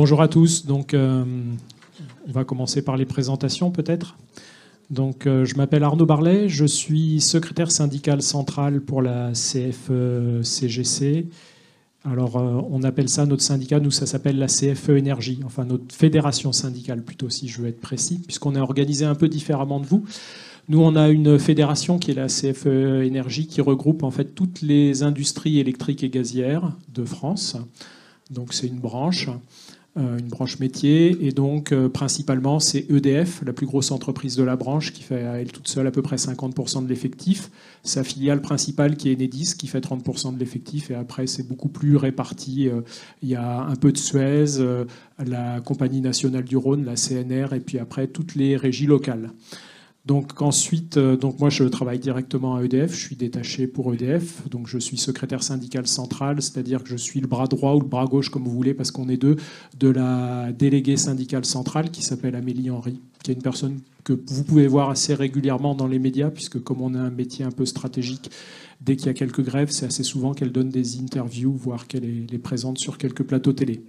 Bonjour à tous. Donc, euh, on va commencer par les présentations peut-être. Donc, euh, je m'appelle Arnaud Barlet, je suis secrétaire syndical central pour la CFE-CGC. Alors, euh, on appelle ça notre syndicat, nous, ça s'appelle la CFE Énergie, enfin notre fédération syndicale plutôt, si je veux être précis, puisqu'on est organisé un peu différemment de vous. Nous, on a une fédération qui est la CFE Énergie, qui regroupe en fait toutes les industries électriques et gazières de France. Donc, c'est une branche. Euh, une branche métier. Et donc, euh, principalement, c'est EDF, la plus grosse entreprise de la branche, qui fait à elle toute seule à peu près 50% de l'effectif. Sa filiale principale, qui est Enedis, qui fait 30% de l'effectif. Et après, c'est beaucoup plus réparti. Euh, il y a un peu de Suez, la Compagnie nationale du Rhône, la CNR, et puis après, toutes les régies locales. Donc ensuite, euh, moi je travaille directement à EDF, je suis détaché pour EDF, donc je suis secrétaire syndical central, c'est-à-dire que je suis le bras droit ou le bras gauche comme vous voulez, parce qu'on est deux, de la déléguée syndicale centrale qui s'appelle Amélie Henry, qui est une personne que vous pouvez voir assez régulièrement dans les médias, puisque comme on a un métier un peu stratégique, dès qu'il y a quelques grèves, c'est assez souvent qu'elle donne des interviews, voire qu'elle est présente sur quelques plateaux télé.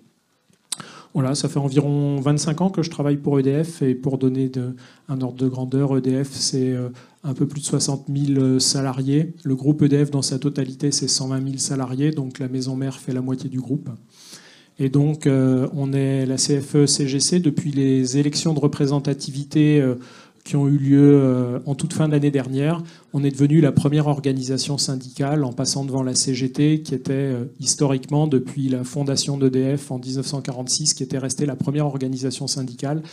Voilà, ça fait environ 25 ans que je travaille pour EDF et pour donner un ordre de grandeur, EDF c'est euh, un peu plus de 60 000 euh, salariés. Le groupe EDF dans sa totalité c'est 120 000 salariés, donc la maison mère fait la moitié du groupe. Et donc euh, on est la CFE-CGC depuis les élections de représentativité qui ont eu lieu euh, en toute fin d'année dernière. On est devenu la première organisation syndicale en passant devant la CGT, qui était euh, historiquement, depuis la fondation d'EDF en 1946, qui était restée la première organisation syndicale.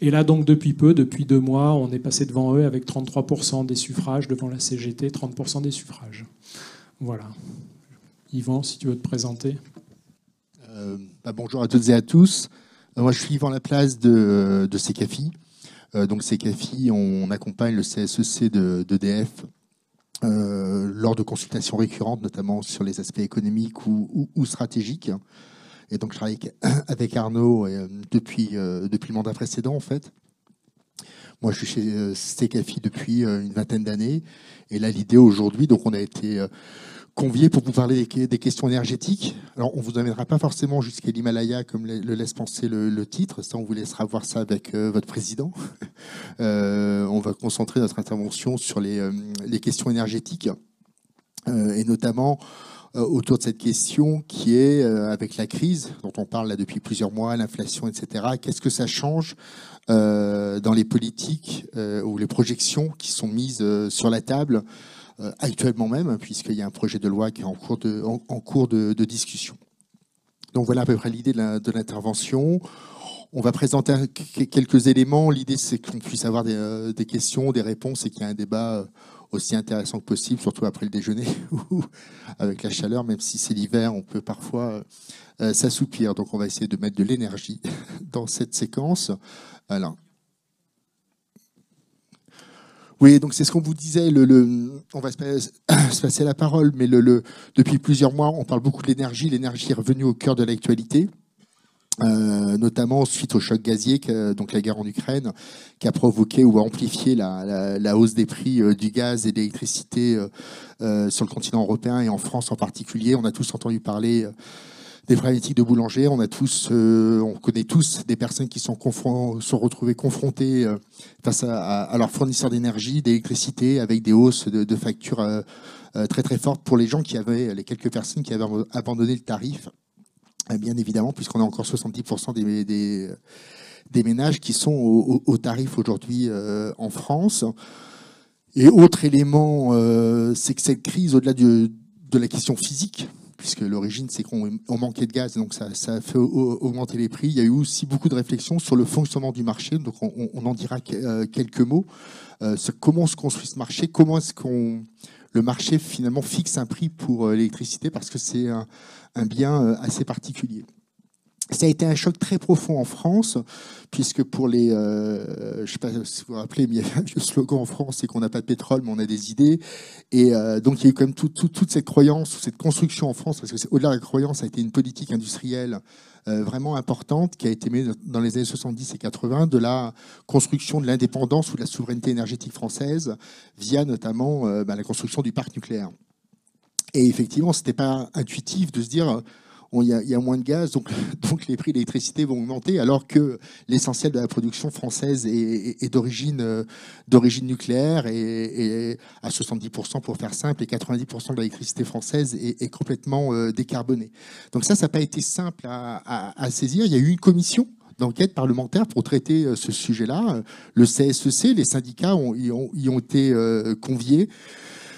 Et là, donc, depuis peu, depuis deux mois, on est passé devant eux avec 33% des suffrages, devant la CGT, 30% des suffrages. Voilà. Yvan, si tu veux te présenter. Euh, bah, bonjour à toutes et à tous. moi, je suis Yvan Laplace de, de. Euh, donc CAFI, on accompagne le CSEC d'EDF euh, lors de consultations récurrentes, notamment sur les aspects économiques ou, stratégiques. Et donc je travaille avec Arnaud euh, depuis, depuis le mandat précédent en fait. Moi, je suis chez CKFI depuis une vingtaine d'années. Et là, l'idée aujourd'hui, donc on a été conviés pour vous parler des, questions énergétiques. Alors, on ne vous amènera pas forcément jusqu'à l'Himalaya, comme le, laisse penser le, titre. Ça, on vous laissera voir ça avec euh, votre président. Euh, on va concentrer notre intervention sur les, euh, questions énergétiques, et notamment autour de cette question qui est, avec la crise, dont on parle depuis plusieurs mois, l'inflation, etc., qu'est-ce que ça change dans les politiques ou les projections qui sont mises sur la table actuellement même, puisqu'il y a un projet de loi qui est en cours de, discussion. Donc voilà à peu près l'idée de l'intervention. On va présenter quelques éléments. L'idée, c'est qu'on puisse avoir euh, des, questions, des réponses et qu'il y ait un débat euh, aussi intéressant que possible, surtout après le déjeuner ou avec la chaleur, même si c'est l'hiver, on peut parfois s'assoupir. Donc on va essayer de mettre de l'énergie dans cette séquence. Alors, oui, donc c'est ce qu'on vous disait. Le, on va se, passer la parole, mais le, depuis plusieurs mois, on parle beaucoup de l'énergie. L'énergie est revenue au cœur de l'actualité. Euh, notamment suite au choc gazier, donc la guerre en Ukraine, qui a provoqué ou a amplifié la, hausse des prix euh, du gaz et de l'électricité euh, sur le continent européen et en France en particulier. On a tous entendu parler des problématiques de boulanger. On a tous, euh, on connaît tous des personnes qui sont, sont retrouvées confrontées euh, face à, leurs fournisseurs d'énergie, d'électricité, avec des hausses de, factures euh, très très fortes pour les gens qui avaient, les quelques personnes qui avaient abandonné le tarif. bien évidemment, puisqu'on a encore 70% des, des, ménages qui sont au, tarif aujourd'hui en France. Et autre élément, c'est que cette crise, au-delà de la question physique, puisque l'origine, c'est qu'on manquait de gaz, donc ça, fait augmenter les prix. Il y a eu aussi beaucoup de réflexions sur le fonctionnement du marché, donc on, en dira euh, quelques mots. Euh, comment se construit ce marché? Comment est-ce qu'on le marché finalement fixe un prix pour euh, l'électricité? Parce que c'est un, bien assez particulier. Ça a été un choc très profond en France, puisque pour les, euh, je ne sais pas si vous vous rappelez, mais il y a un slogan en France, c'est qu'on n'a pas de pétrole, mais on a des idées. Et euh, donc il y a eu quand même toute cette croyance, cette construction en France, parce que au-delà de la croyance, ça a été une politique industrielle euh, vraiment importante qui a été menée dans les années 70 et 80 de la construction de l'indépendance ou de la souveraineté énergétique française, via notamment bah, la construction du parc nucléaire. Et effectivement, ce n'était pas intuitif de se dire il y, a moins de gaz, donc, les prix de l'électricité vont augmenter, alors que l'essentiel de la production française est, euh, d'origine nucléaire et, à 70% pour faire simple, et 90% de l'électricité française est, complètement euh, décarbonée. Donc ça, ça n'a pas été simple à, saisir. Il y a eu une commission d'enquête parlementaire pour traiter euh, ce sujet-là. Le CSEC, e les syndicats ont, y ont été conviés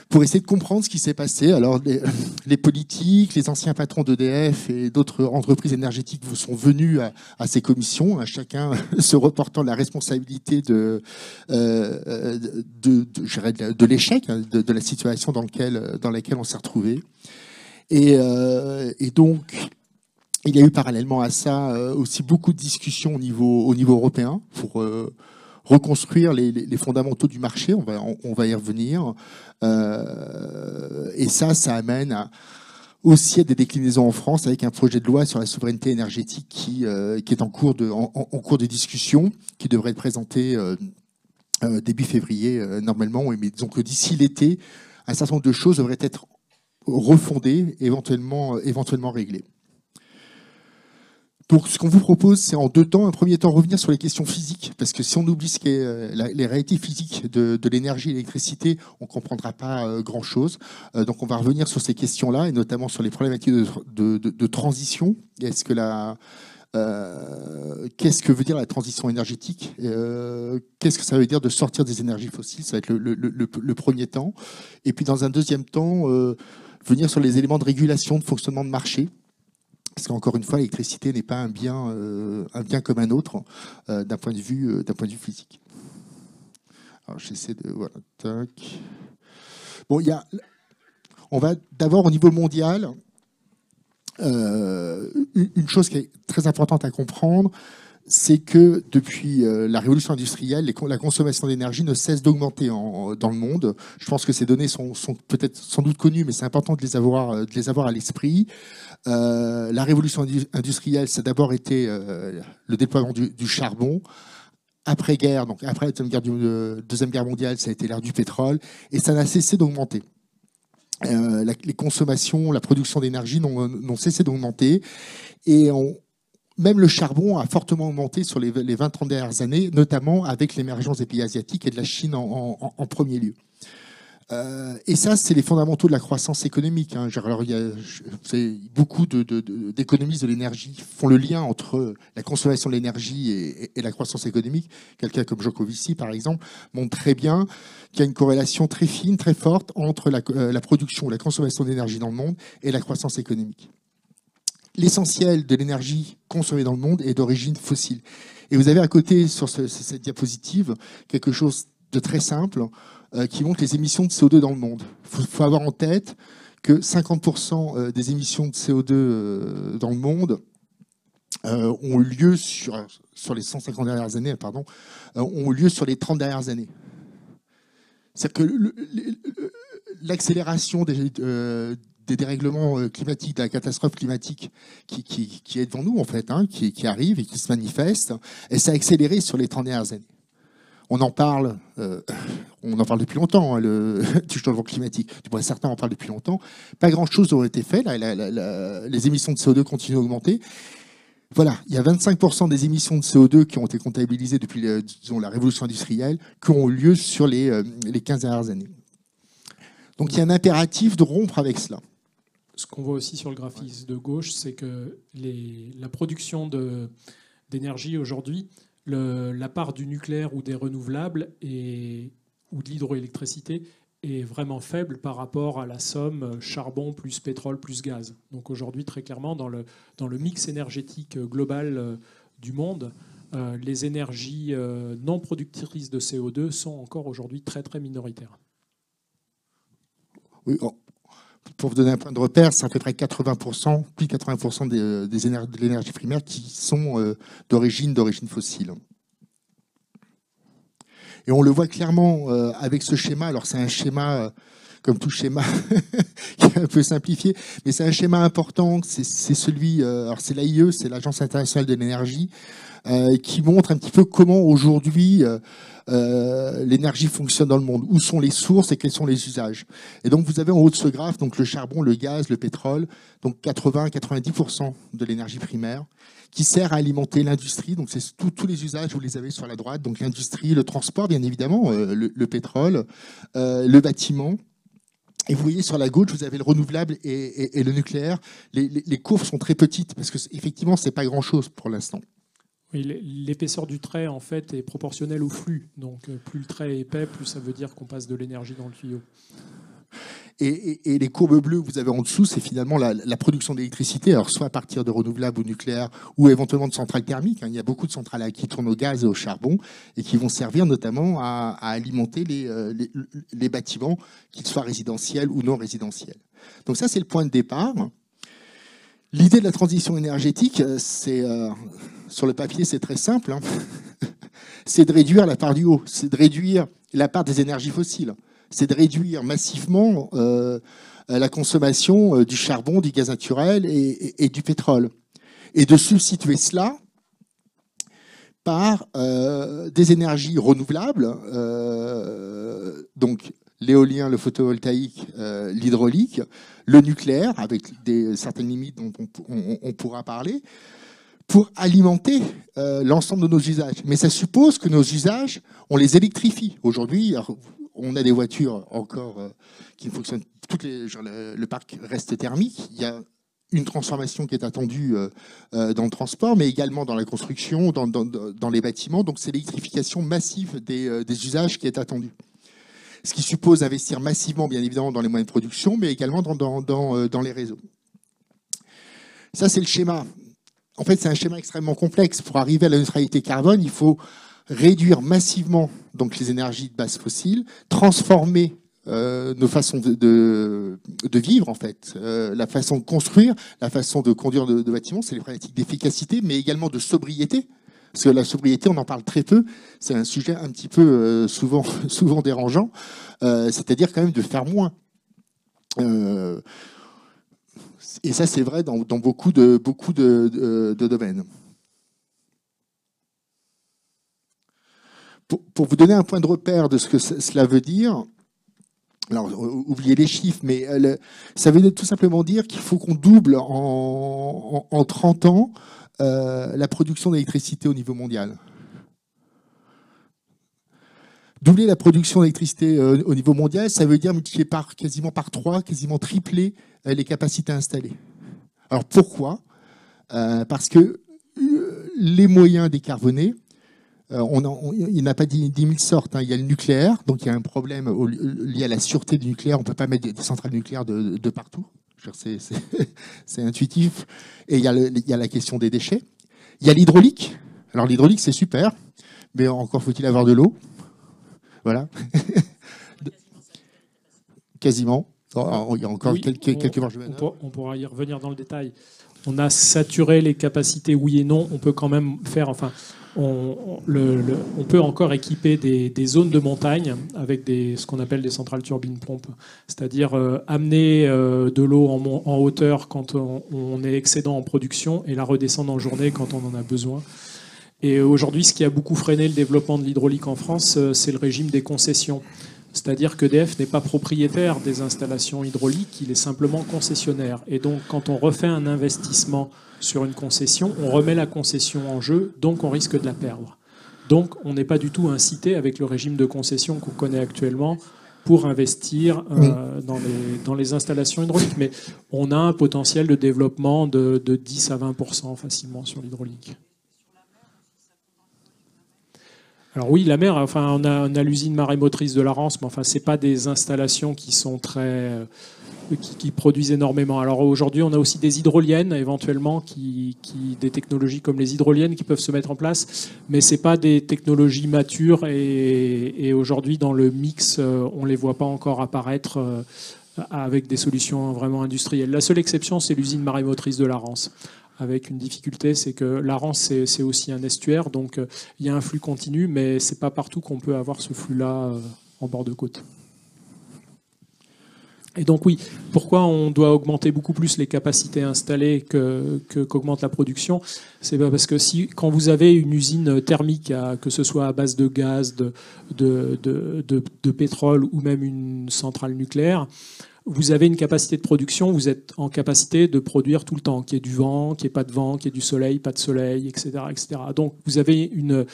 pour essayer de comprendre ce qui s'est passé. Alors, les, politiques, les anciens patrons d'EDF et d'autres entreprises énergétiques vous sont venus à, ces commissions, à chacun se reportant la responsabilité de, euh, de, de, l'échec, hein, de, la situation dans, lequel, dans laquelle on s'est retrouvé. Et, euh, et, donc, il y a eu parallèlement à ça euh, aussi beaucoup de discussions au niveau, au niveau européen pour reconstruire les, fondamentaux du marché, on va, y revenir. Euh, et ça, ça amène aussi à des déclinaisons en France avec un projet de loi sur la souveraineté énergétique qui, euh, est en cours, de, cours de discussion, qui devrait être présenté euh, début février normalement. Mais disons que d'ici l'été, un certain nombre de choses devraient être refondées, éventuellement, éventuellement réglées. Donc, ce qu'on vous propose, c'est en deux temps. Un premier temps, revenir sur les questions physiques, parce que si on oublie ce qu'est euh, les réalités physiques de, l'énergie et l'électricité, on ne comprendra pas euh, grand-chose. Euh, donc, on va revenir sur ces questions-là, et notamment sur les problématiques de, transition. Est-ce que la, qu'est-ce que veut dire la transition énergétique? Qu'est-ce que ça veut dire de sortir des énergies fossiles? Ça va être le, premier temps. Et puis, dans un deuxième temps, venir sur les éléments de régulation, de fonctionnement de marché. Parce qu'encore une fois, l'électricité n'est pas un bien, euh, un bien comme un autre euh, d'un point, de vue, euh, point de vue physique. Alors j'essaie de... Voilà. Bon, il y a... On va d'abord au niveau mondial. une chose qui est très importante à comprendre, c'est que depuis euh, la révolution industrielle, la consommation d'énergie ne cesse d'augmenter dans le monde. Je pense que ces données sont, peut-être sans doute connues, mais c'est important de les avoir, euh, de les avoir à l'esprit. Euh, la révolution industrielle, ça a d'abord été le déploiement du, charbon. Après-guerre, donc après la deuxième guerre, deuxième guerre, mondiale, ça a été l'ère du pétrole, et ça n'a cessé d'augmenter. les consommations, la production d'énergie n'ont cessé d'augmenter, et on, même le charbon a fortement augmenté sur les, 20-30 dernières années, notamment avec l'émergence des pays asiatiques et de la Chine en, premier lieu. Euh, et ça, c'est les fondamentaux de la croissance économique. Hein. Alors, il y a, beaucoup d'économistes de, l'énergie font le lien entre la consommation de l'énergie et, la croissance économique. Quelqu'un comme Jokovici, par exemple, montre très bien qu'il y a une corrélation très fine, très forte entre la, euh, la production, la consommation d'énergie dans le monde et la croissance économique l'essentiel de l'énergie consommée dans le monde est d'origine fossile. Et vous avez à côté, sur cette diapositive, quelque chose de très simple euh, qui montre les émissions de CO2 dans le monde. Il faut, avoir en tête que 50% euh, des émissions de CO2 euh, dans le monde ont eu lieu sur, les 150 dernières années, pardon, ont eu lieu sur les 30 dernières années. C'est-à-dire que l'accélération des, des dérèglements euh, climatiques, de la catastrophe climatique qui, est devant nous, en fait, hein, qui, arrive et qui se manifeste. Et ça a accéléré sur les 30 dernières années. On en parle, euh, on en parle depuis longtemps, hein, le, du changement climatique. Du moins, certains en parlent depuis longtemps. Pas grand-chose n'a été fait. les émissions de CO2 continuent à augmenter. Voilà, il y a 25% des émissions de CO2 qui ont été comptabilisées depuis la révolution industrielle qui ont eu lieu sur les, euh, les 15 dernières années. Donc il y a un impératif de rompre avec cela ce qu'on voit aussi sur le graphisme de gauche, c'est que la production d'énergie aujourd'hui, la part du nucléaire ou des renouvelables ou de l'hydroélectricité est vraiment faible par rapport à la somme charbon plus pétrole plus gaz. Donc aujourd'hui, très clairement, dans le, dans le mix énergétique global euh, du monde, euh, les énergies euh, non productrices de CO2 sont encore aujourd'hui très très minoritaires. Oui, pour vous donner un point de repère, c'est à peu près 80%, plus 80% des, euh, des de l'énergie primaire qui sont euh, d'origine d'origine fossile. Et on le voit clairement euh, avec ce schéma. Alors c'est un schéma comme tout schéma qui est un peu simplifié, mais c'est un schéma important. C'est celui, alors c'est l'AIE, c'est l'Agence internationale de l'énergie, qui montre un petit peu comment aujourd'hui euh, l'énergie fonctionne dans le monde, où sont les sources et quels sont les usages. Et donc vous avez en haut de ce graphe donc le charbon, le gaz, le pétrole, donc 80-90% de l'énergie primaire qui sert à alimenter l'industrie. Donc c'est tous les usages, vous les avez sur la droite, donc l'industrie, le transport bien évidemment, euh, le, pétrole, euh, le bâtiment. Et vous voyez sur la gauche, vous avez le renouvelable et, le nucléaire. Les, les, courbes sont très petites parce que effectivement, c'est pas grand-chose pour l'instant. L'épaisseur du trait en fait est proportionnelle au flux. Donc euh, plus le trait est épais, plus ça veut dire qu'on passe de l'énergie dans le tuyau. Et, les courbes bleues que vous avez en dessous, c'est finalement la, production d'électricité, soit à partir de renouvelables ou nucléaires, ou éventuellement de centrales thermiques. Hein. Il y a beaucoup de centrales qui tournent au gaz et au charbon et qui vont servir notamment à, alimenter euh, les, bâtiments, qu'ils soient résidentiels ou non résidentiels. Donc ça, c'est le point de départ. L'idée de la transition énergétique, euh, c'est sur le papier, c'est très simple. Hein. c'est de réduire la part du haut, c'est de réduire la part des énergies fossiles, c'est de réduire massivement euh, la consommation euh, du charbon, du gaz naturel et, du pétrole. Et de substituer cela par euh, des énergies renouvelables, donc l'éolien, le photovoltaïque, l'hydraulique, le nucléaire, avec des, certaines limites dont on pourra parler, pour alimenter euh, l'ensemble de nos usages. Mais ça suppose que nos usages, on les électrifie. Aujourd'hui, on a des voitures encore euh, qui fonctionnent, toutes le, parc reste thermique. Il y a une transformation qui est attendue euh, dans le transport, mais également dans la construction, dans, les bâtiments. Donc c'est l'électrification massive des, usages qui est attendue. Ce qui suppose investir massivement, bien évidemment, dans les moyens de production, mais également dans, dans les réseaux. Ça, c'est le schéma en fait, c'est un schéma extrêmement complexe. Pour arriver à la neutralité carbone, il faut réduire massivement donc, les énergies de base fossile, transformer euh, nos façons de, vivre, en fait, euh, la façon de construire, la façon de conduire de, bâtiments, c'est les problématiques d'efficacité, mais également de sobriété. Parce que la sobriété, on en parle très peu. C'est un sujet un petit peu euh, souvent, souvent dérangeant. C'est-à-dire quand même de faire moins. Et ça, c'est vrai dans, beaucoup, de, domaines. Pour, vous donner un point de repère de ce que cela veut dire, alors oubliez les chiffres, mais euh, ça veut tout simplement dire qu'il faut qu'on double en, 30 ans euh, la production d'électricité au niveau mondial. Doubler la production d'électricité euh, au niveau mondial, ça veut dire multiplier par, quasiment par 3, quasiment tripler euh, les capacités installées. Alors pourquoi? Parce que les moyens décarbonés, on il n'y en a pas 10 000 sortes. Hein. Il y a le nucléaire, donc il y a un problème lié à la sûreté du nucléaire. On ne peut pas mettre des centrales nucléaires de, partout. C'est intuitif. Et il y, a il y, a la question des déchets. Il y a l'hydraulique. Alors l'hydraulique, c'est super, mais encore faut-il avoir de l'eau. Voilà. Quasiment. Oh, il y a encore quelques, quelques marges on, on, pourra y revenir dans le détail. On a saturé les capacités, oui et non. On peut quand même faire, enfin, on, peut encore équiper des, zones de montagne avec ce qu'on appelle des centrales turbines pompes, c'est-à-dire euh, amener euh, de l'eau en, en, hauteur quand on, on, est excédent en production et la redescendre en journée quand on en a besoin. Et aujourd'hui, ce qui a beaucoup freiné le développement de l'hydraulique en France, euh, c'est le régime des concessions. C'est-à-dire qu'EDF n'est pas propriétaire des installations hydrauliques, il est simplement concessionnaire. Et donc, quand on refait un investissement sur une concession, on remet la concession en jeu, donc on risque de la perdre. Donc, on n'est pas du tout incité avec le régime de concession qu'on connaît actuellement pour investir euh, dans, les, dans, les, installations hydrauliques. Mais on a un potentiel de développement de, de 10 à 20 facilement sur l'hydraulique. Alors oui, la mer, enfin, on a, l'usine marémotrice de la Rance, mais enfin, c'est pas des installations qui sont très, euh, qui, produisent énormément. Alors aujourd'hui, on a aussi des hydroliennes, éventuellement, qui, des technologies comme les hydroliennes qui peuvent se mettre en place, mais c'est pas des technologies matures et, aujourd'hui, dans le mix, euh, on les voit pas encore apparaître euh, avec des solutions vraiment industrielles. La seule exception, c'est l'usine marémotrice de la Rance avec une difficulté, c'est que la Rance, c'est aussi un estuaire, donc euh, il y a un flux continu, mais c'est pas partout qu'on peut avoir ce flux-là euh, en bord de côte. Et donc oui, pourquoi on doit augmenter beaucoup plus les capacités installées que, qu'augmente la production? C'est parce que si, quand vous avez une usine thermique, que ce soit à base de gaz, de, de, de, de, pétrole ou même une centrale nucléaire, vous avez une capacité de production, vous êtes en capacité de produire tout le temps, qu'il y ait du vent, qu'il n'y ait pas de vent, qu'il y ait du soleil, pas de soleil, etc. etc. Donc vous avez une,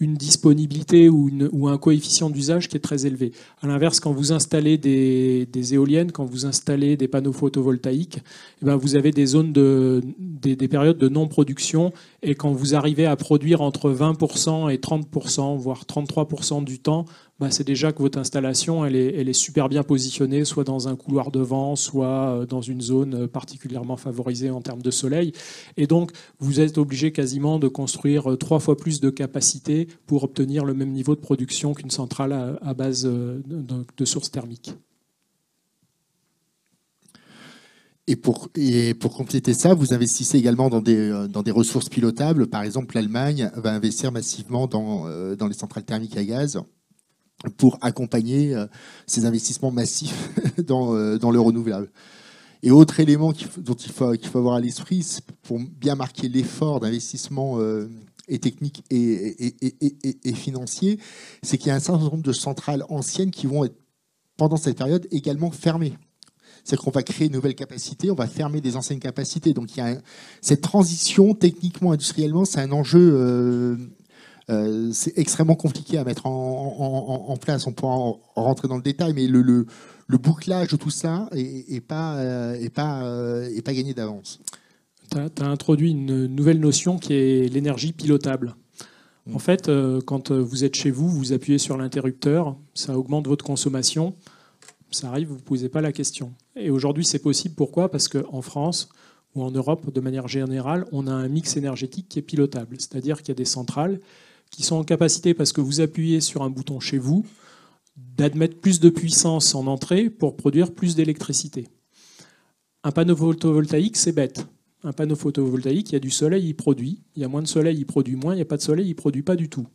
disponibilité ou, un coefficient d'usage qui est très élevé. À l'inverse, quand vous installez des, éoliennes, quand vous installez des panneaux photovoltaïques, eh ben vous avez des zones de, des périodes de non-production et quand vous arrivez à produire entre 20% et 30%, voire 33% du temps, c'est déjà que votre installation est, super bien positionnée, soit dans un couloir de vent, soit euh, dans une zone particulièrement favorisée en termes de soleil. Et donc, vous êtes obligé quasiment de construire euh, trois fois plus de capacité pour obtenir le même niveau de production qu'une centrale à, base euh, de, sources thermiques. Et pour, compléter ça, vous investissez également dans des, ressources pilotables. Par exemple, l'Allemagne va investir massivement dans les centrales thermiques à gaz pour accompagner euh, ces investissements massifs dans, euh, dans le renouvelable. Et autre élément dont il faut, qu'il faut avoir à l'esprit, pour bien marquer l'effort d'investissement euh, et technique et, financier, c'est qu'il y a un certain nombre de centrales anciennes qui vont être, pendant cette période, également fermées. C'est-à-dire qu'on va créer une nouvelle capacité, on va fermer des anciennes capacités. Donc il y a cette transition, techniquement, industriellement, c'est un enjeu c'est extrêmement compliqué à mettre en, place. On pourra en rentrer dans le détail, mais le, le, bouclage de tout ça n'est pas, euh, pas, euh, pas gagné d'avance. Tu as, introduit une nouvelle notion qui est l'énergie pilotable. En mm. fait, quand vous êtes chez vous, vous appuyez sur l'interrupteur, ça augmente votre consommation. Ça arrive, vous ne posez pas la question. Et aujourd'hui, c'est possible. Pourquoi? Parce qu'en France, ou en Europe, de manière générale, on a un mix énergétique qui est pilotable. C'est-à-dire qu'il y a des centrales qui sont en capacité, parce que vous appuyez sur un bouton chez vous, d'admettre plus de puissance en entrée pour produire plus d'électricité. Un panneau photovoltaïque, c'est bête. Un panneau photovoltaïque, il y a du soleil, il produit. Il y a moins de soleil, il produit moins. Il n'y a pas de soleil, il ne produit pas du tout.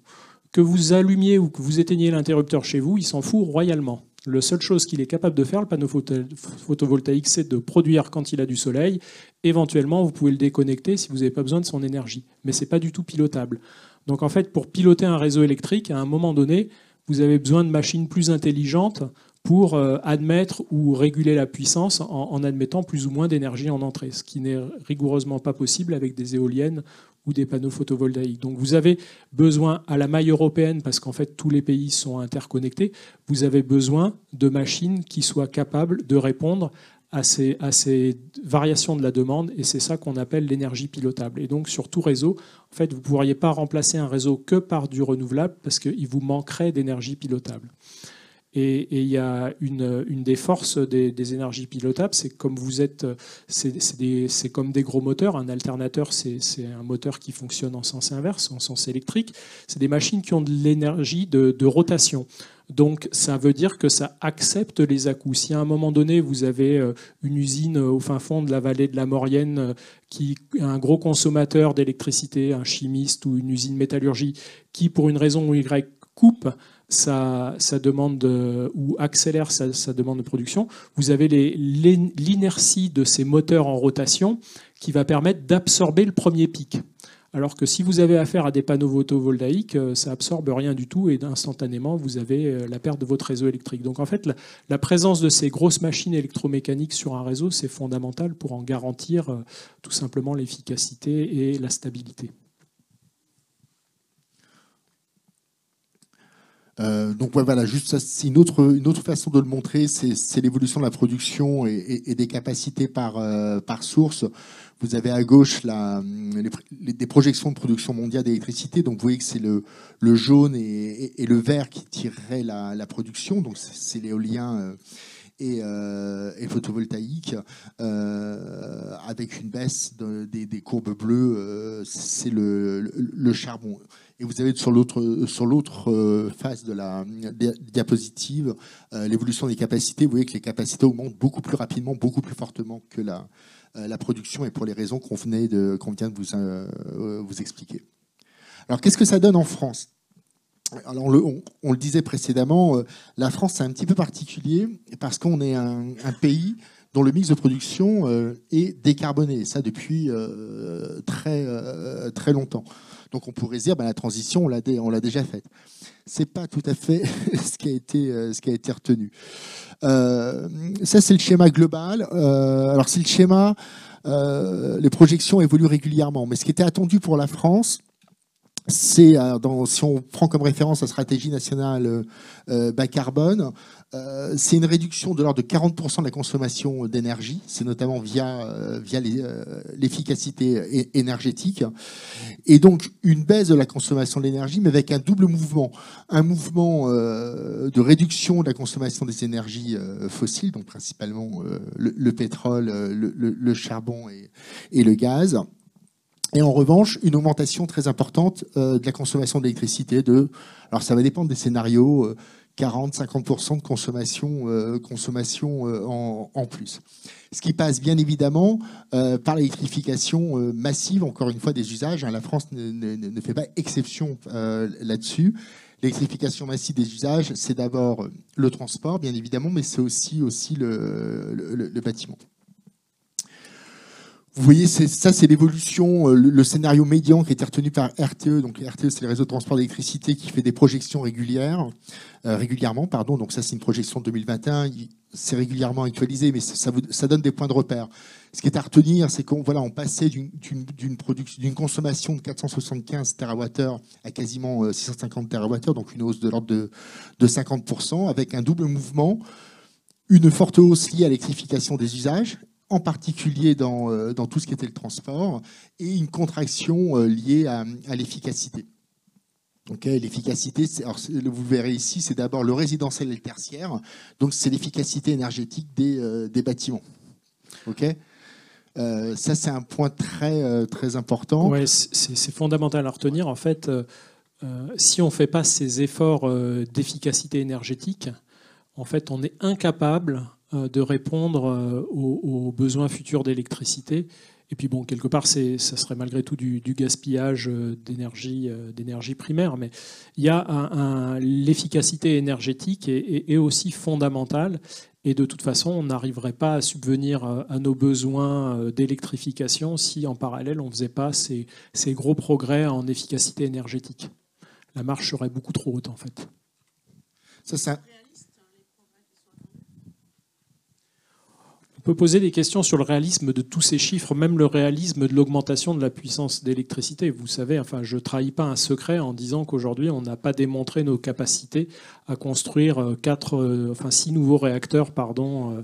Que vous allumiez ou que vous éteigniez l'interrupteur chez vous, il s'en fout royalement. La seule chose qu'il est capable de faire, le panneau photovoltaïque, c'est de produire quand il a du soleil. Éventuellement, vous pouvez le déconnecter si vous n'avez pas besoin de son énergie. Mais ce n'est pas du tout pilotable. Donc en fait, pour piloter un réseau électrique, à un moment donné, vous avez besoin de machines plus intelligentes pour euh, admettre ou réguler la puissance en, admettant plus ou moins d'énergie en entrée, ce qui n'est rigoureusement pas possible avec des éoliennes ou des panneaux photovoltaïques. Donc vous avez besoin à la maille européenne, parce qu'en fait tous les pays sont interconnectés, vous avez besoin de machines qui soient capables de répondre à ces, variations de la demande, et c'est ça qu'on appelle l'énergie pilotable. Et donc sur tout réseau, en fait, vous ne pourriez pas remplacer un réseau que par du renouvelable parce qu'il vous manquerait d'énergie pilotable. Et, il y a une, des forces des, énergies pilotables, c'est comme vous êtes, c'est comme des gros moteurs. Un alternateur, c'est un moteur qui fonctionne en sens inverse, en sens électrique. C'est des machines qui ont de l'énergie de, rotation. Donc ça veut dire que ça accepte les à-coups. Si à un moment donné, vous avez euh, une usine au fin fond de la vallée de la Maurienne euh, qui est un gros consommateur d'électricité, un chimiste ou une usine métallurgie, qui pour une raison ou Y coupe, sa, demande ou accélère sa, demande de production, vous avez l'inertie de ces moteurs en rotation qui va permettre d'absorber le premier pic. Alors que si vous avez affaire à des panneaux photovoltaïques, euh, ça absorbe rien du tout et instantanément vous avez euh, la perte de votre réseau électrique. Donc en fait, la, présence de ces grosses machines électromécaniques sur un réseau, c'est fondamental pour en garantir euh, tout simplement l'efficacité et la stabilité. Donc voilà, juste c'est une autre, une autre façon de le montrer, c'est l'évolution de la production et, des capacités par source. Vous avez à gauche les, des projections de production mondiale d'électricité. Donc vous voyez que c'est le, jaune et, le vert qui tireraient la, production. Donc c'est l'éolien. Euh, et, euh, photovoltaïque, euh, avec une baisse des, courbes bleues, c'est le, charbon. Et vous avez sur l'autre sur l'autre euh, face de la diapositive euh, l'évolution des capacités. Vous voyez que les capacités augmentent beaucoup plus rapidement, beaucoup plus fortement que la, euh, la production, et pour les raisons qu'on venait de vient de vous vous expliquer. Alors qu'est-ce que ça donne en France? Alors on, le disait précédemment, euh, la France c'est un petit peu particulier parce qu'on est un, pays dont le mix de production euh, est décarboné, ça depuis euh, très, très longtemps. Donc on pourrait dire, ben, la transition, on l'a déjà faite. Ce n'est pas tout à fait ce qui a été, retenu. ça, c'est le schéma global. alors c'est le schéma, les projections évoluent régulièrement, mais ce qui était attendu pour la France, c'est, euh, si on prend comme référence la stratégie nationale euh, euh, bas carbone, c'est une réduction de l'ordre de 40% de la consommation d'énergie. C'est notamment via, via l'efficacité énergétique. Et donc une baisse de la consommation de l'énergie, mais avec un double mouvement. Un mouvement de réduction de la consommation des énergies fossiles, donc principalement le, pétrole, le, charbon et le gaz et en revanche, une augmentation très importante euh, de la consommation d'électricité. De, alors ça va dépendre des scénarios, 40-50% euh, de consommation, euh, consommation en, plus. Ce qui passe bien évidemment par l'électrification massive, encore une fois, des usages. Hein. la France ne, fait pas exception là-dessus. L'électrification massive des usages, c'est d'abord le transport, bien évidemment, mais c'est aussi, aussi le bâtiment. Vous voyez, ça, c'est l'évolution, euh, le, scénario médian qui a été retenu par RTE. Donc, RTE, c'est le réseau de transport d'électricité qui fait des projections régulières, euh, régulièrement. Pardon. Donc, ça, c'est une projection de 2021. C'est régulièrement actualisé, mais ça, donne des points de repère. Ce qui est à retenir, c'est qu'on voilà, on passait d'une d'une consommation de 475 TWh à quasiment 650 euh, TWh, donc une hausse de l'ordre de, de 50%, avec un double mouvement une forte hausse liée à l'électrification des usages en particulier dans, euh, dans, tout ce qui était le transport, et une contraction euh, liée à, l'efficacité. l'efficacité, vous verrez ici, c'est d'abord le résidentiel et le tertiaire, donc c'est l'efficacité énergétique des, euh, des bâtiments. Ça, c'est un point très, très important. Ouais, c'est fondamental à retenir. En fait, si on ne fait pas ces efforts d'efficacité énergétique, en fait, on est incapable de répondre euh, aux, besoins futurs d'électricité. Et puis bon, quelque part, ça serait malgré tout du, gaspillage euh, d'énergie, primaire. Mais il y a l'efficacité énergétique est, aussi fondamentale. Et de toute façon, on n'arriverait pas à subvenir à nos besoins d'électrification si en parallèle on ne faisait pas ces, ces gros progrès en efficacité énergétique. La marche serait beaucoup trop haute en fait. Ça, ça, On peut poser des questions sur le réalisme de tous ces chiffres, même le réalisme de l'augmentation de la puissance d'électricité. Vous savez, enfin, je ne trahis pas un secret en disant qu'aujourd'hui, on n'a pas démontré nos capacités à construire euh, quatre, euh, enfin, six nouveaux réacteurs pardon, euh,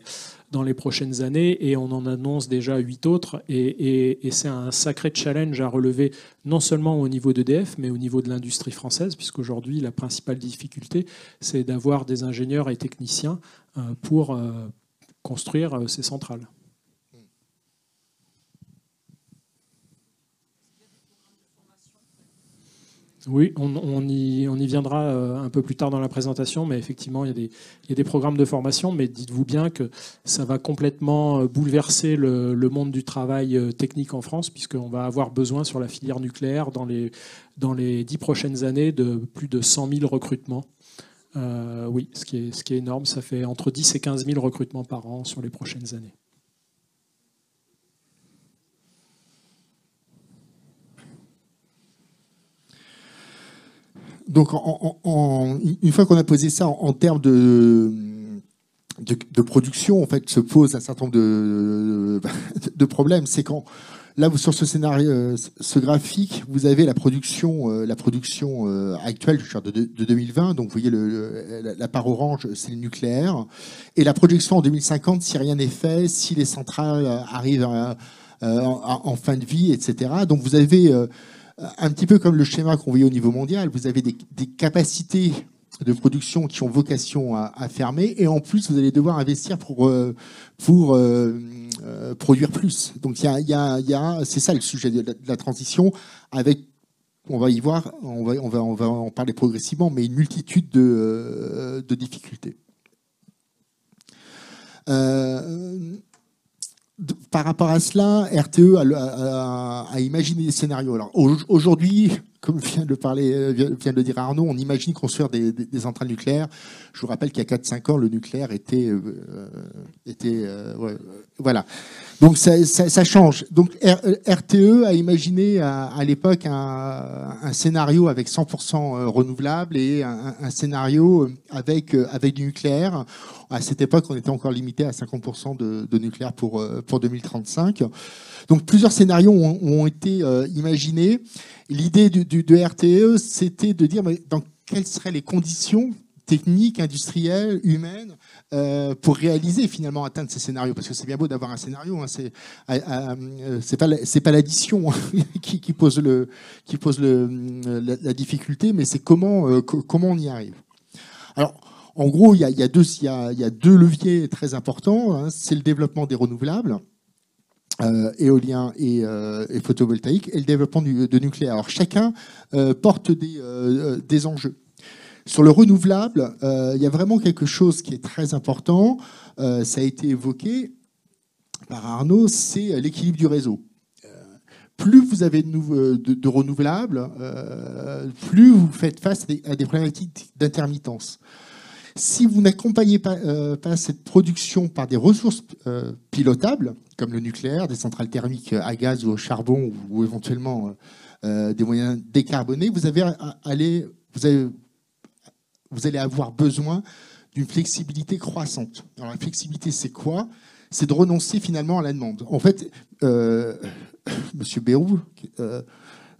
dans les prochaines années, et on en annonce déjà huit autres. Et, c'est un sacré challenge à relever, non seulement au niveau d'EDF, mais au niveau de l'industrie française, puisqu'aujourd'hui, la principale difficulté, c'est d'avoir des ingénieurs et techniciens pour construire euh, ces centrales. Oui, on, y, viendra euh, un peu plus tard dans la présentation, mais effectivement, il y, a des, programmes de formation, mais dites-vous bien que ça va complètement euh, bouleverser le, monde du travail technique en France, puisqu'on va avoir besoin sur la filière nucléaire dans les dix prochaines années de plus de 100 000 recrutements. Euh, oui, ce qui, est, ce qui est énorme. Ça fait entre 10 et 15 000 recrutements par an sur les prochaines années. Donc, une fois qu'on a posé ça en, termes de, de, production, en fait, se pose un certain nombre de, de problèmes. C'est quand Là, sur ce scénario, euh, ce graphique, vous avez la production, euh, la production euh, actuelle de, de 2020. Donc, vous voyez la part orange, c'est le nucléaire. Et la projection en 2050, si rien n'est fait, si les centrales arrivent en, fin de vie, etc. Donc, vous avez un petit peu comme le schéma qu'on voyait au niveau mondial. Vous avez des, capacités de production qui ont vocation à, fermer. Et en plus, vous allez devoir investir pour, pour euh, produire plus. Donc il y a, c'est ça le sujet de la, transition, avec, on va y voir, on va, on va, on va en parler progressivement, mais une multitude de, euh, de difficultés. Euh, par rapport à cela, RTE a, a, imaginé des scénarios. Alors aujourd'hui, comme vient de, le parler, vient de le dire Arnaud, on imagine construire des, centrales nucléaires. Je vous rappelle qu'il y a 4-5 ans, le nucléaire était... était voilà. Donc ça, change. Donc RTE a imaginé à, l'époque un, scénario avec 100% renouvelable et un, scénario avec, avec du nucléaire. À cette époque, on était encore limité à 50% de, nucléaire pour, pour 2035. Donc plusieurs scénarios ont, été euh, imaginés. L'idée du, de RTE, c'était de dire dans quelles seraient les conditions techniques, industrielles, humaines, euh, pour réaliser finalement atteindre ces scénarios? Parce que c'est bien beau d'avoir un scénario, hein, c'est euh, c'est pas l'addition qui, pose le qui pose la, difficulté, mais c'est comment on y arrive. Alors en gros, il y a, deux il y a, deux leviers très importants. Hein. c'est le développement des renouvelables euh, éolien euh, et, photovoltaïque, et le développement de nucléaire. Alors chacun euh, porte des, des, enjeux. Sur le renouvelable, il y a vraiment quelque chose qui est très important, ça a été évoqué par Arnaud, c'est l'équilibre du réseau. Plus vous avez de renouvelables, plus vous faites face à des problématiques d'intermittence. Si vous n'accompagnez pas, euh, pas, cette production par des ressources euh, pilotables, comme le nucléaire, des centrales thermiques à gaz ou au charbon, ou, éventuellement euh, des moyens décarbonés, vous, allez avoir besoin d'une flexibilité croissante. Alors la flexibilité, c'est quoi? C'est de renoncer finalement à la demande. En fait, Monsieur Bérou,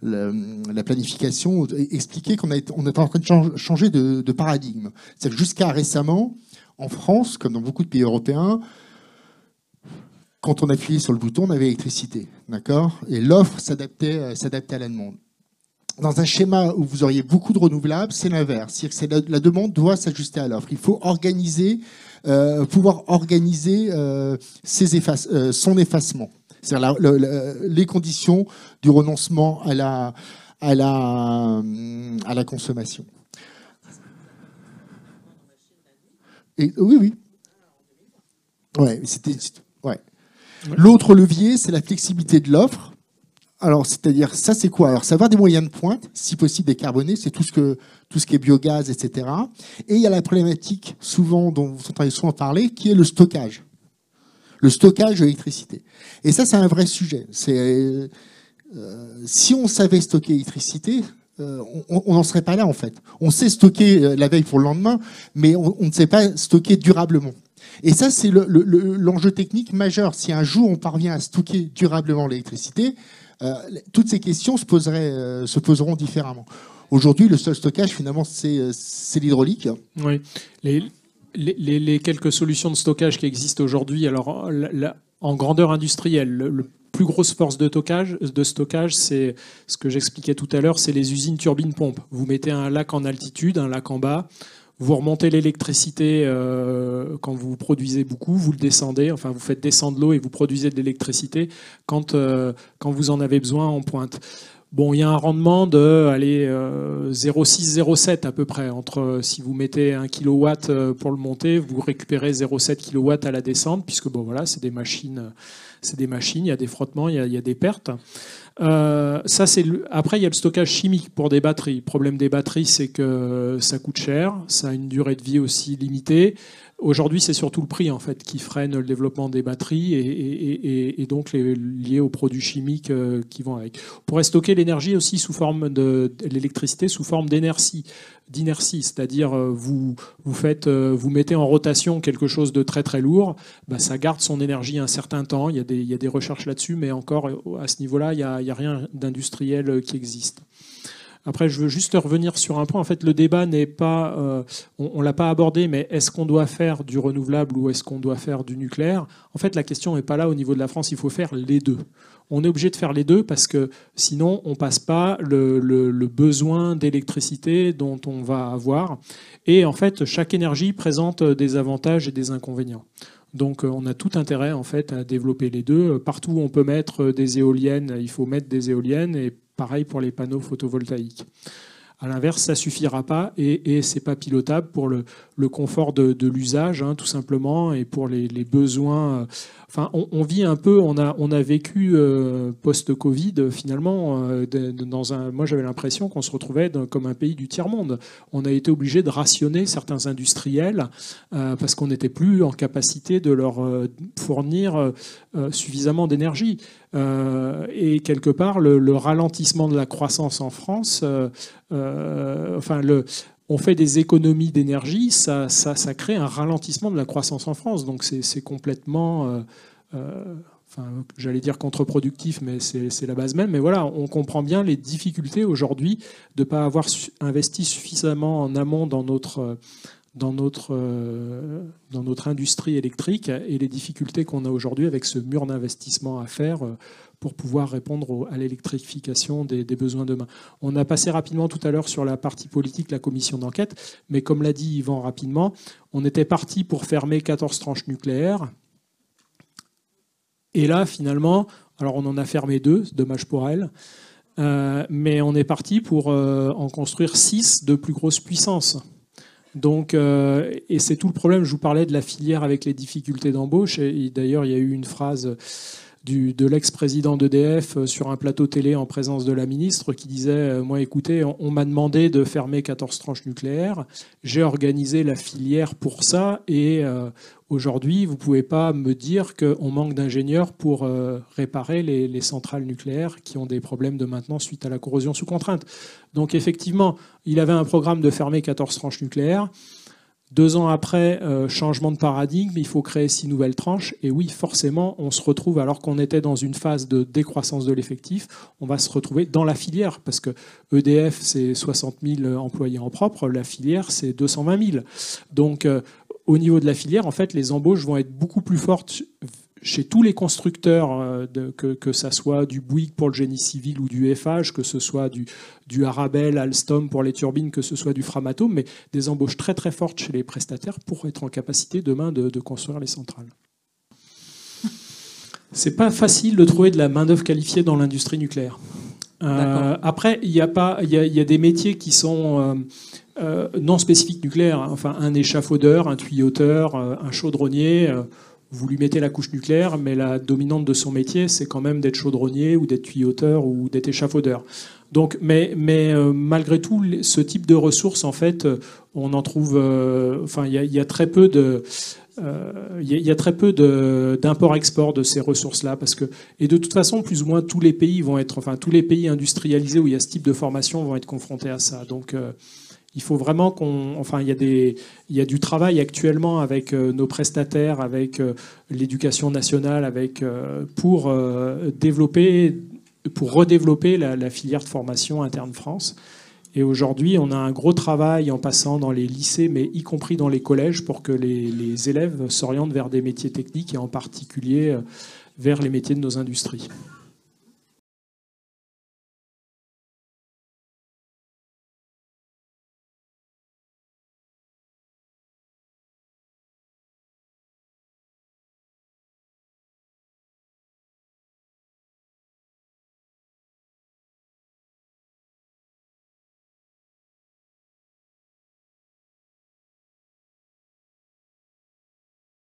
la, planification, expliquer qu'on est en train de changer de, paradigme. C'est que jusqu'à récemment, en France, comme dans beaucoup de pays européens, quand on appuyait sur le bouton, on avait l'électricité, d'accord? Et l'offre s'adaptait, à la demande. Dans un schéma où vous auriez beaucoup de renouvelables, c'est l'inverse. C'est-à-dire que la, demande doit s'ajuster à l'offre. Il faut organiser, euh, pouvoir organiser euh, euh, son effacement c'est-à-dire les conditions du renoncement à la, à la, à la consommation. Et, oui, oui. Ouais, c'était, ouais. L'autre levier, c'est la flexibilité de l'offre. Alors, c'est-à-dire, ça, c'est quoi? Alors, savoir des moyens de pointe, si possible décarbonés, c'est tout ce que tout ce qui est biogaz, etc. Et il y a la problématique, souvent dont vous entendez souvent parler, qui est le stockage le stockage de l'électricité. Et ça, c'est un vrai sujet. Euh, si on savait stocker l'électricité, euh, on n'en serait pas là en fait. On sait stocker euh, la veille pour le lendemain, mais on, ne sait pas stocker durablement. Et ça, c'est l'enjeu technique majeur. Si un jour on parvient à stocker durablement l'électricité, toutes ces questions se, poseraient, se poseront différemment. Aujourd'hui, le seul stockage, finalement, c'est l'hydraulique. Oui. Les, les, quelques solutions de stockage qui existent aujourd'hui, alors en grandeur industrielle, le, plus grosse force de stockage, de stockage c'est ce que j'expliquais tout à l'heure, c'est les usines turbines-pompes. Vous mettez un lac en altitude, un lac en bas, vous remontez l'électricité euh, quand vous produisez beaucoup, vous le descendez, enfin vous faites descendre l'eau et vous produisez de l'électricité quand, euh, quand vous en avez besoin en pointe. Bon, il y a un rendement de 0,6-0,7 euh, à peu près. Entre euh, si vous mettez 1 kW euh, pour le monter, vous récupérez 0,7 kW à la descente, puisque bon voilà, c'est des machines, il y a des frottements, il y a, des pertes. Après, il y a le stockage chimique pour des batteries. Le problème des batteries, c'est que ça coûte cher, ça a une durée de vie aussi limitée. Aujourd'hui, c'est surtout le prix en fait qui freine le développement des batteries et, donc lié aux produits chimiques euh, qui vont avec. On pourrait stocker l'énergie aussi sous forme de, l'électricité sous forme d'énergie, d'inertie, c'est-à-dire euh, vous euh, vous mettez en rotation quelque chose de très très lourd, bah, ça garde son énergie un certain temps. Il y a des, recherches là-dessus, mais encore à ce niveau-là, il n'y a rien d'industriel qui existe. Après, je veux juste revenir sur un point. En fait, le débat n'est pas, euh, on, ne l'a pas abordé, mais est-ce qu'on doit faire du renouvelable ou est-ce qu'on doit faire du nucléaire? En fait, la question n'est pas là au niveau de la France. Il faut faire les deux. On est obligé de faire les deux parce que sinon, on passe pas le, le besoin d'électricité dont on va avoir. Et en fait, chaque énergie présente des avantages et des inconvénients. Donc euh, on a tout intérêt en fait à développer les deux. Partout où on peut mettre des éoliennes, il faut mettre des éoliennes et pareil pour les panneaux photovoltaïques. À l'inverse, ça suffira pas et, et c'est pas pilotable pour le, confort de, l'usage, hein, tout simplement, et pour les, besoins. Enfin, on, vit un peu, on a, vécu euh, post-Covid, finalement, euh, dans un. Moi, j'avais l'impression qu'on se retrouvait comme un pays du tiers-monde. On a été obligé de rationner certains industriels euh, parce qu'on n'était plus en capacité de leur fournir suffisamment d'énergie. et quelque part, le, le, ralentissement de la croissance en France euh, enfin, on fait des économies d'énergie, ça, crée un ralentissement de la croissance en France. Donc c'est complètement, euh, euh, enfin, j'allais dire contre-productif, mais c'est la base même. Mais voilà, on comprend bien les difficultés aujourd'hui de ne pas avoir investi suffisamment en amont dans notre, dans notre, dans notre industrie électrique et les difficultés qu'on a aujourd'hui avec ce mur d'investissement à faire pour pouvoir répondre à l'électrification des, besoins demain. On a passé rapidement tout à l'heure sur la partie politique, la commission d'enquête, mais comme l'a dit Yvan rapidement, on était parti pour fermer 14 tranches nucléaires. Et là, finalement, alors on en a fermé deux, dommage pour elle, euh, mais on est parti pour euh, en construire six de plus grosse puissance. Donc, euh, et c'est tout le problème. Je vous parlais de la filière avec les difficultés d'embauche. Et d'ailleurs, il y a eu une phrase de l'ex-président d'EDF euh, sur un plateau télé en présence de la ministre qui disait euh, Moi, écoutez, on, m'a demandé de fermer 14 tranches nucléaires, j'ai organisé la filière pour ça, et euh, aujourd'hui, vous ne pouvez pas me dire qu'on manque d'ingénieurs pour réparer les, les, centrales nucléaires qui ont des problèmes de maintenance suite à la corrosion sous contrainte. Donc, effectivement, il avait un programme de fermer 14 tranches nucléaires. Deux ans après, euh, changement de paradigme, il faut créer six nouvelles tranches. Et oui, forcément, on se retrouve, alors qu'on était dans une phase de décroissance de l'effectif, on va se retrouver dans la filière, parce que EDF, c'est 60 000 employés en propre, la filière, c'est 220 000. Donc, euh, au niveau de la filière, en fait, les embauches vont être beaucoup plus fortes chez tous les constructeurs, euh, que, que ça soit du Bouygues pour le génie civil ou du FH, que ce soit du, du Arabel, Alstom pour les turbines, que ce soit du Framatome, mais des embauches très très fortes chez les prestataires pour être en capacité demain de, construire les centrales. C'est pas facile de trouver de la main-d'œuvre qualifiée dans l'industrie nucléaire. Euh, après, il y, a pas, il y, a des métiers qui sont euh, non spécifiques nucléaires. Hein. Enfin, un échafaudeur, un tuyauteur, un chaudronnier vous lui mettez la couche nucléaire, mais la dominante de son métier, c'est quand même d'être chaudronnier ou d'être tuyauteur ou d'être échafaudeur. Donc, mais, mais euh, malgré tout, ce type de ressources, en fait, euh, on en trouve. Euh, enfin, il y, a très peu de. Il y, a très peu d'import-export de, de, ces ressources-là, parce que et de toute façon, plus ou moins tous les pays vont être, enfin tous les pays industrialisés où il y a ce type de formation vont être confrontés à ça. Donc il faut vraiment qu'on. Enfin, il y, a des, il y a du travail actuellement avec euh, nos prestataires, avec euh, l'éducation nationale, avec, euh, pour développer, pour redévelopper la, filière de formation interne France. Et aujourd'hui, on a un gros travail en passant dans les lycées, mais y compris dans les collèges, pour que les, les élèves s'orientent vers des métiers techniques et en particulier vers les métiers de nos industries.